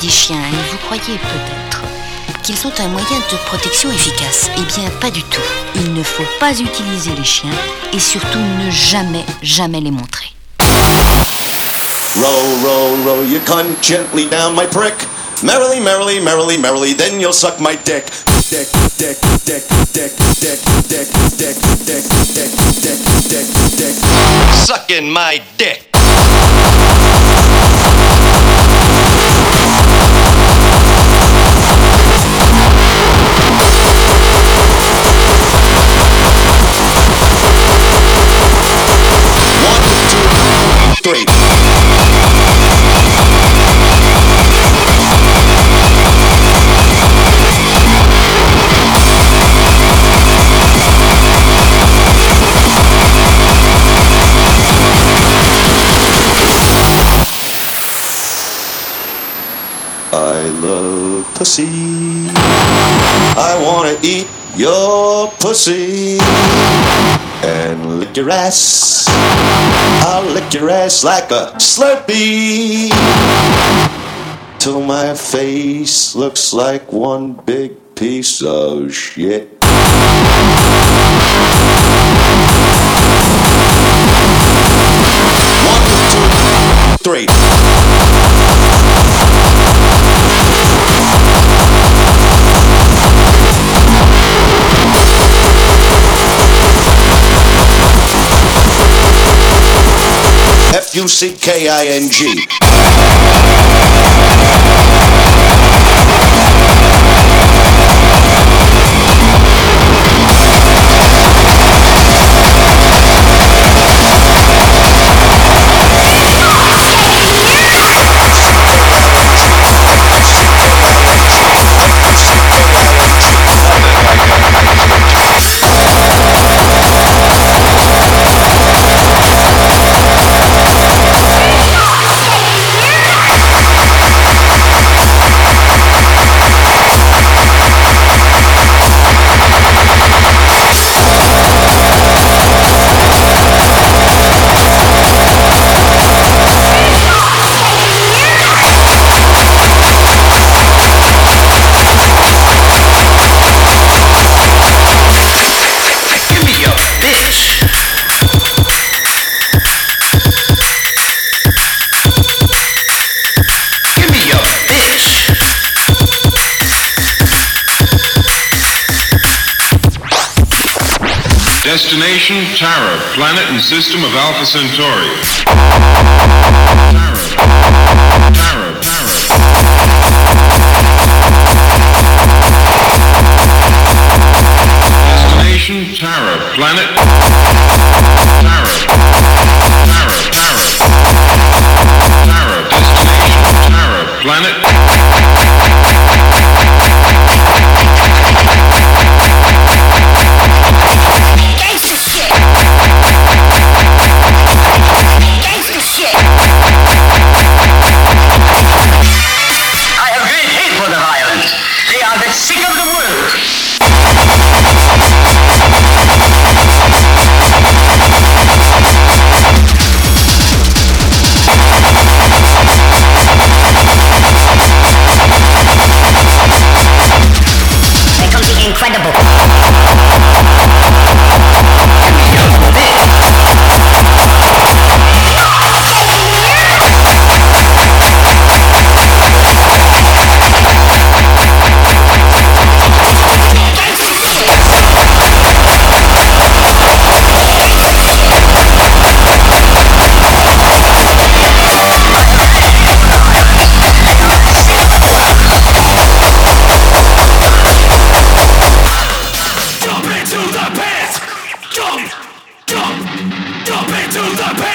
des chiens et vous croyez peut-être qu'ils sont un moyen de protection efficace. Eh bien, pas du tout. Il ne faut pas utiliser les chiens et surtout ne jamais, jamais les montrer. Row, row, row your cunt gently down my prick. Merrily, merrily, merrily, merrily, then you'll suck my dick. Dick, dick, dick, dick, dick, dick, dick, dick, dick, dick, dick, dick. Sucking my dick. I love pussy. I wanna eat your pussy and lick your ass. I'll lick your ass like a Slurpee till my face looks like one big piece of shit. One, two, three. U C K I N G. Tara, planet and system of Alpha Centauri. Planet. Tara, Tara, Tara. Tara, destination Tara, planet. to the pit!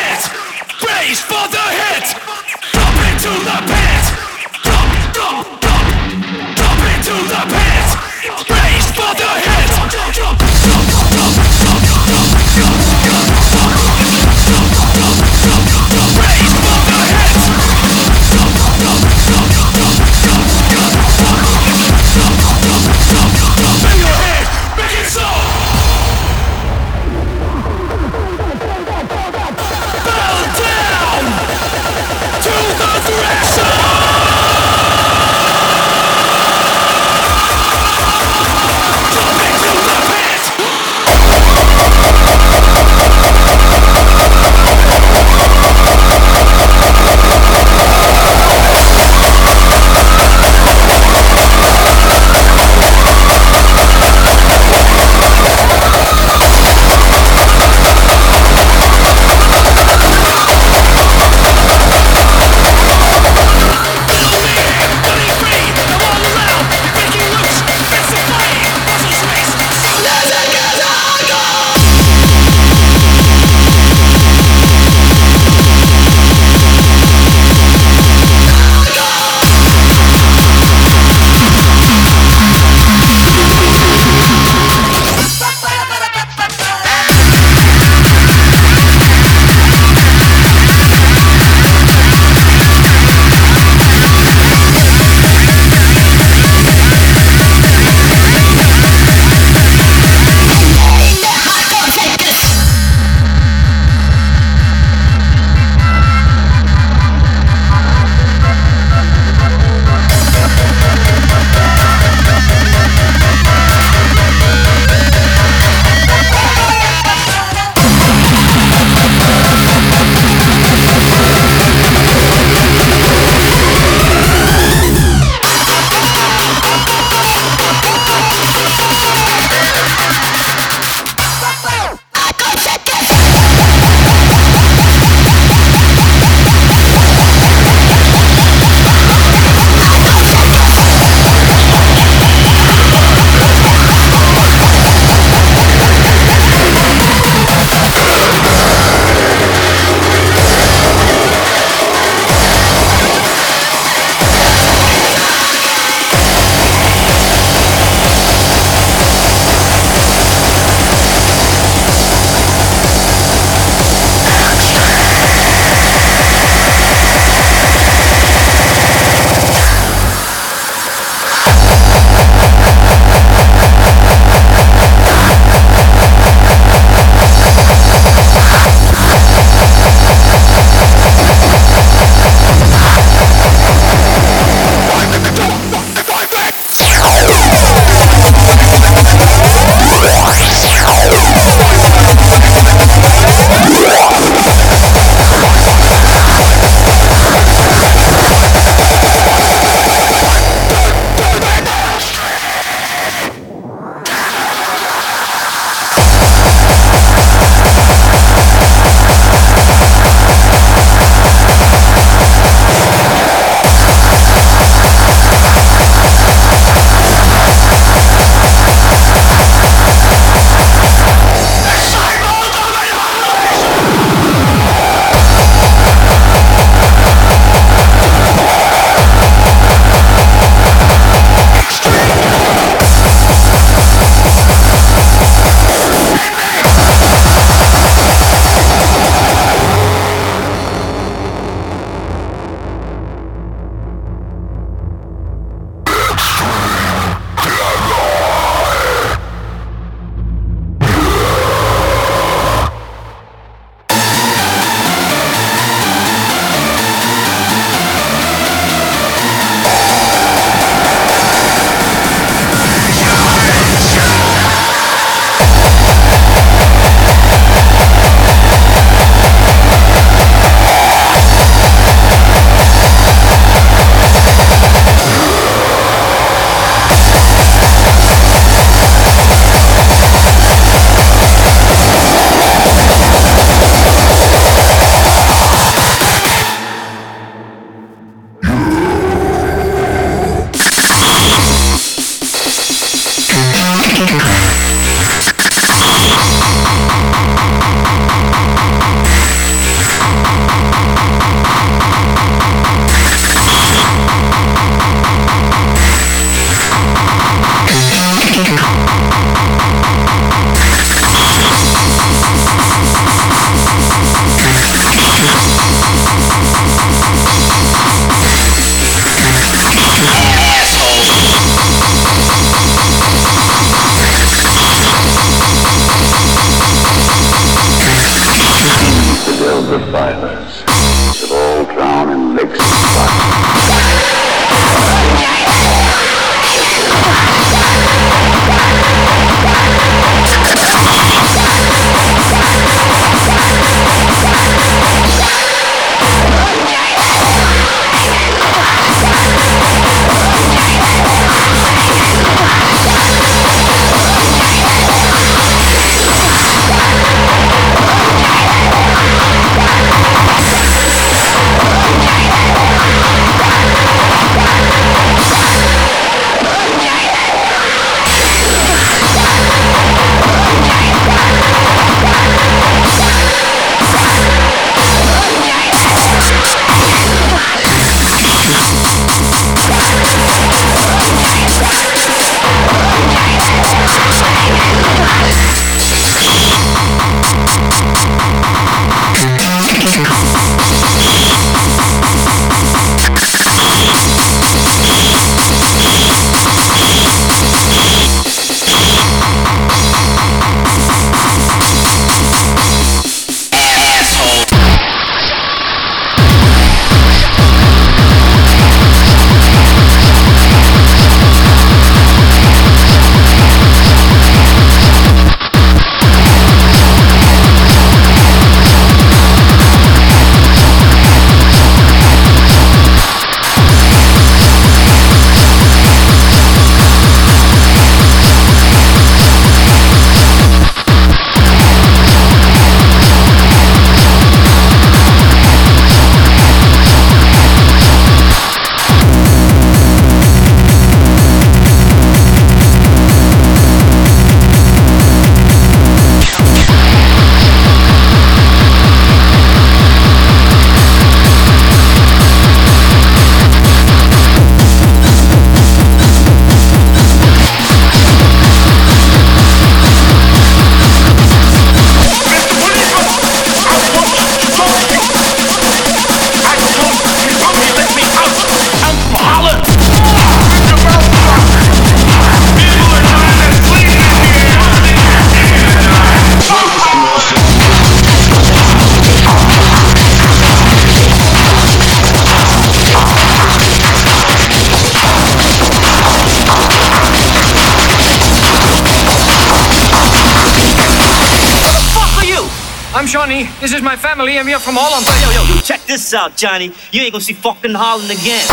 Johnny. This is my family, and we are from Holland. Yo, yo, check this out, Johnny. You ain't gonna see fucking Holland again.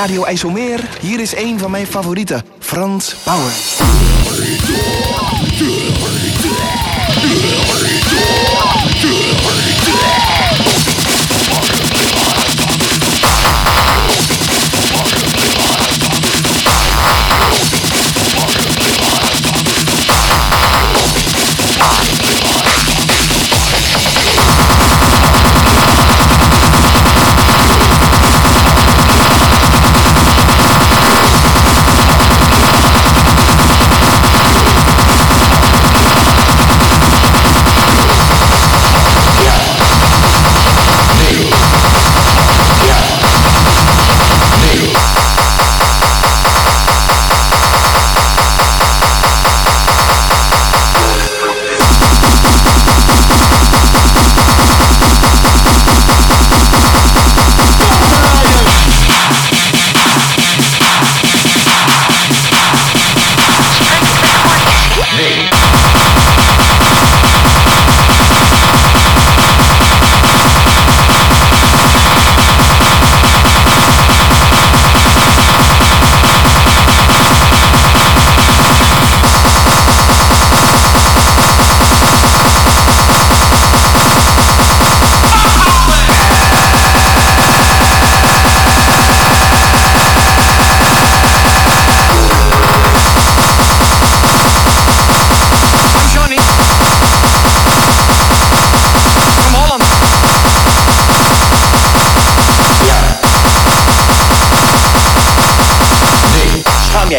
Radio IJsselmeer. Hier is een van mijn favorieten, Frans Bauer.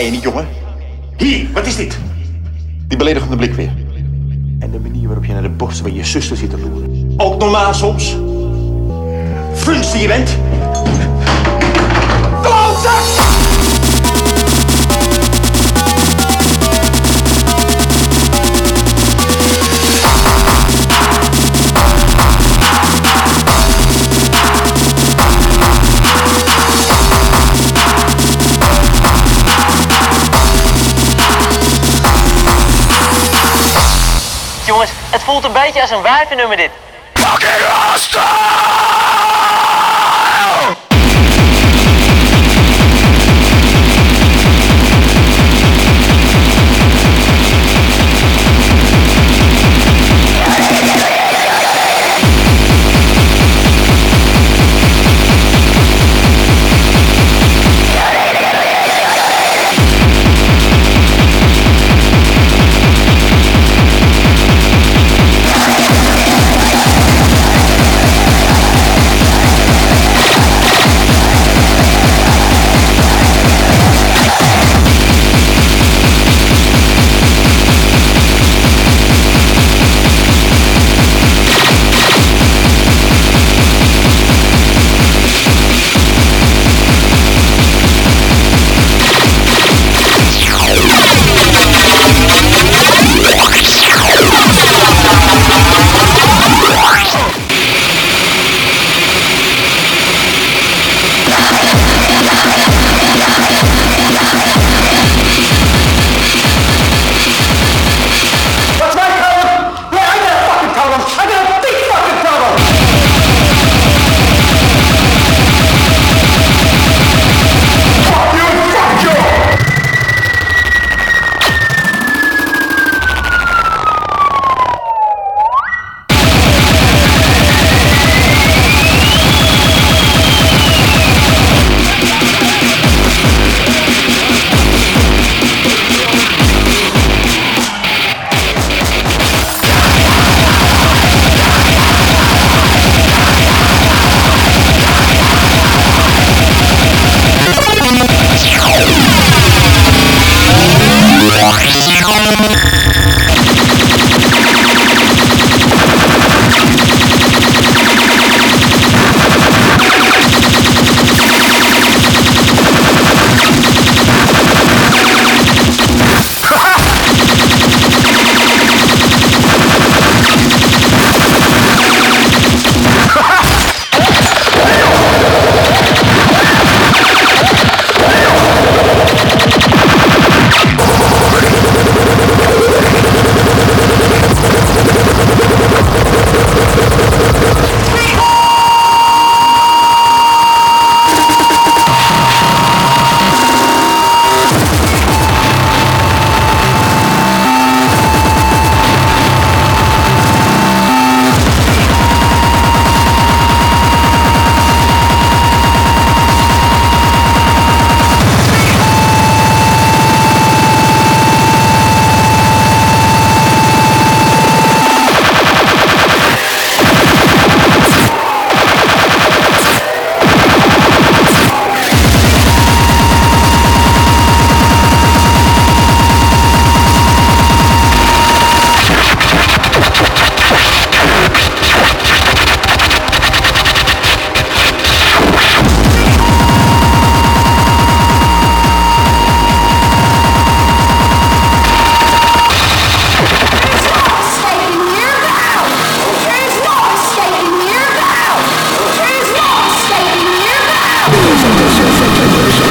Jij je niet, jongen? Hier, wat is dit? Die beledigende blik weer. En de manier waarop je naar de borsten van je zuster zit te loeren. Ook normaal soms. Funst die je bent. Voelt een beetje als een wijvennummer dit.